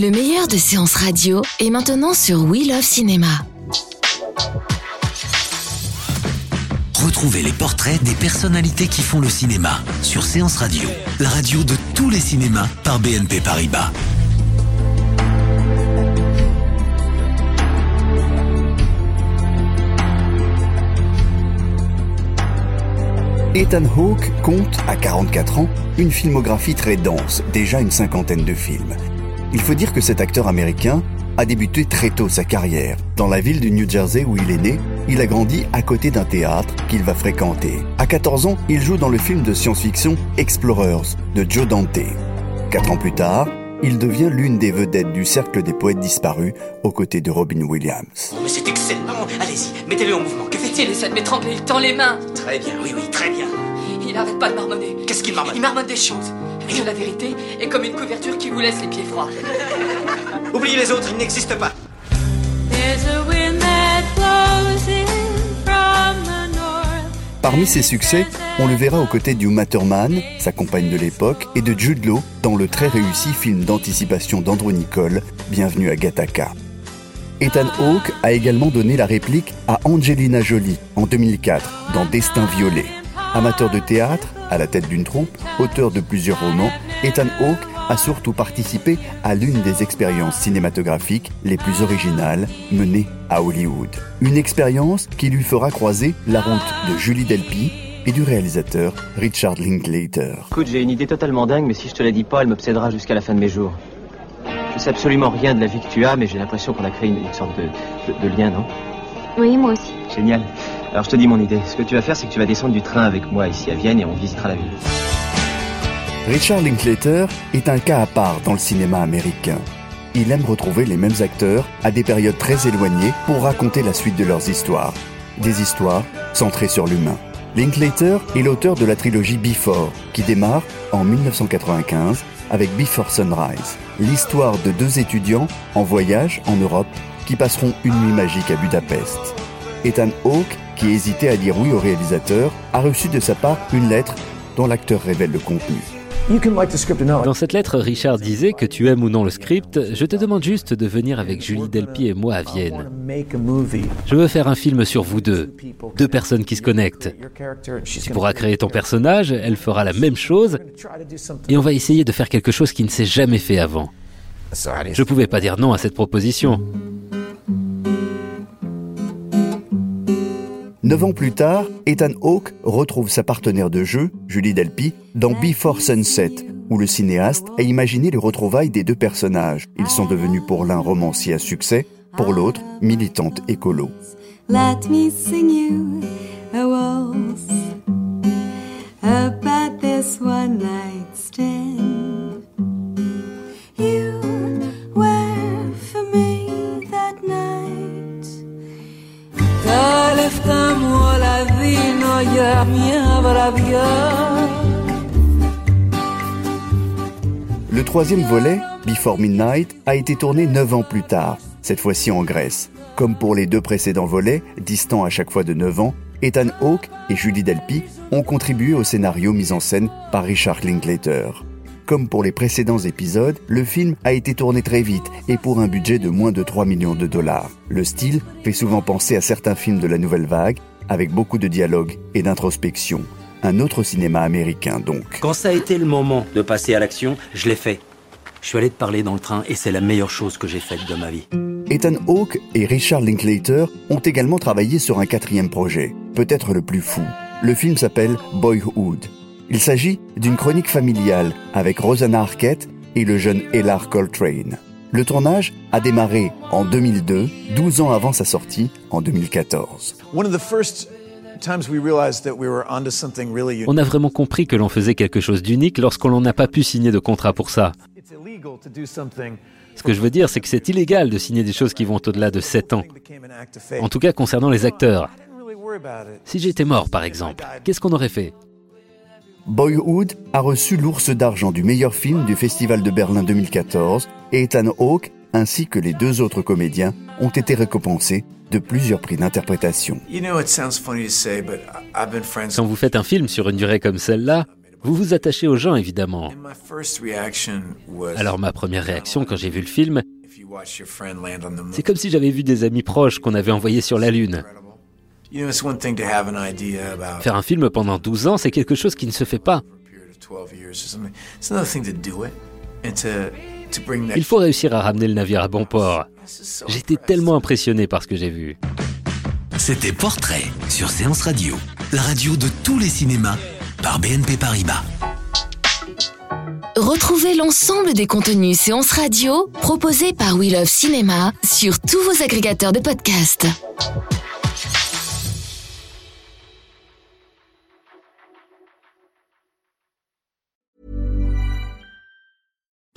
Le meilleur de séances radio est maintenant sur We Love Cinéma. Retrouvez les portraits des personnalités qui font le cinéma sur Séance Radio, la radio de tous les cinémas par BNP Paribas. Ethan Hawke compte, à 44 ans, une filmographie très dense, déjà une cinquantaine de films. Il faut dire que cet acteur américain a débuté très tôt sa carrière. Dans la ville du New Jersey où il est né, il a grandi à côté d'un théâtre qu'il va fréquenter. À 14 ans, il joue dans le film de science-fiction Explorers de Joe Dante. Quatre ans plus tard, il devient l'une des vedettes du cercle des poètes disparus aux côtés de Robin Williams. Mais c'est excellent. Allez-y, mettez-le en mouvement. Que fait-il? Il essaie de m'étrangler, il tend les mains. Très bien, oui, oui, très bien. Il arrête pas de marmonner. Qu'est-ce qu'il marmonne Il marmonne des choses. Et que la vérité est comme une couverture qui vous laisse les pieds froids. Oubliez les autres, ils n'existent pas. Parmi ses succès, on le verra aux côtés d'Uma Thurman, sa compagne de l'époque, et de Jude Law dans le très réussi film d'anticipation d'Andrew Nicole, Bienvenue à Gattaca. Ethan Hawke a également donné la réplique à Angelina Jolie en 2004 dans Destin violet. Amateur de théâtre, à la tête d'une troupe, auteur de plusieurs romans, Ethan Hawke a surtout participé à l'une des expériences cinématographiques les plus originales menées à Hollywood. Une expérience qui lui fera croiser la route de Julie Delpy et du réalisateur Richard Linklater. Écoute, j'ai une idée totalement dingue, mais si je te la dis pas, elle m'obsédera jusqu'à la fin de mes jours. Je sais absolument rien de la vie que tu as, mais j'ai l'impression qu'on a créé une, une sorte de, de- de lien, non? Oui, moi aussi. Génial. Alors je te dis mon idée. Ce que tu vas faire, c'est que tu vas descendre du train avec moi ici à Vienne et on visitera la ville. Richard Linklater est un cas à part dans le cinéma américain. Il aime retrouver les mêmes acteurs à des périodes très éloignées pour raconter la suite de leurs histoires. Des histoires centrées sur l'humain. Linklater est l'auteur de la trilogie Before, qui démarre en 1995 avec Before Sunrise, l'histoire de deux étudiants en voyage en Europe qui passeront une nuit magique à Budapest. Ethan Hawke, qui hésitait à dire oui au réalisateur, a reçu de sa part une lettre dont l'acteur révèle le contenu. Dans cette lettre, Richard disait que tu aimes ou non le script, je te demande juste de venir avec Julie Delpy et moi à Vienne. Je veux faire un film sur vous deux, deux personnes qui se connectent. Tu pourras créer ton personnage, elle fera la même chose, et on va essayer de faire quelque chose qui ne s'est jamais fait avant. Je pouvais pas dire non à cette proposition. Neuf ans plus tard, Ethan Hawke retrouve sa partenaire de jeu, Julie Delpy, dans Before Sunset, où le cinéaste a imaginé les retrouvailles des deux personnages. Ils sont devenus pour l'un romancier à succès, pour l'autre militante écolo. Let me sing you a waltz about this one night Le troisième volet, Before Midnight, a été tourné neuf ans plus tard, cette fois-ci en Grèce. Comme pour les deux précédents volets, distants à chaque fois de 9 ans, Ethan Hawke et Julie Delpy ont contribué au scénario mis en scène par Richard Linklater. Comme pour les précédents épisodes, le film a été tourné très vite et pour un budget de moins de 3 millions de dollars. Le style fait souvent penser à certains films de la nouvelle vague, avec beaucoup de dialogue et d'introspection. Un autre cinéma américain donc. Quand ça a été le moment de passer à l'action, je l'ai fait. Je suis allé te parler dans le train et c'est la meilleure chose que j'ai faite de ma vie. Ethan Hawke et Richard Linklater ont également travaillé sur un quatrième projet, peut-être le plus fou. Le film s'appelle Boyhood. Il s'agit d'une chronique familiale avec Rosanna Arquette et le jeune Ellar Coltrane. Le tournage a démarré en 2002, 12 ans avant sa sortie en 2014. One of the first On a vraiment compris que l'on faisait quelque chose d'unique lorsqu'on n'a pas pu signer de contrat pour ça. Ce que je veux dire, c'est que c'est illégal de signer des choses qui vont au-delà de 7 ans. En tout cas, concernant les acteurs. Si j'étais mort, par exemple, qu'est-ce qu'on aurait fait? Boyhood a reçu l'ours d'argent du meilleur film du Festival de Berlin 2014 et Ethan Hawke, ainsi que les deux autres comédiens, ont été récompensés de plusieurs prix d'interprétation. Quand vous faites un film sur une durée comme celle-là, vous vous attachez aux gens, évidemment. Alors ma première réaction quand j'ai vu le film, c'est comme si j'avais vu des amis proches qu'on avait envoyés sur la Lune. Faire un film pendant 12 ans, c'est quelque chose qui ne se fait pas. Il faut réussir à ramener le navire à bon port. J'étais tellement impressionné par ce que j'ai vu. C'était Portrait sur Séance Radio, la radio de tous les cinémas par BNP Paribas. Retrouvez l'ensemble des contenus séances radio proposés par We Love Cinéma sur tous vos agrégateurs de podcasts.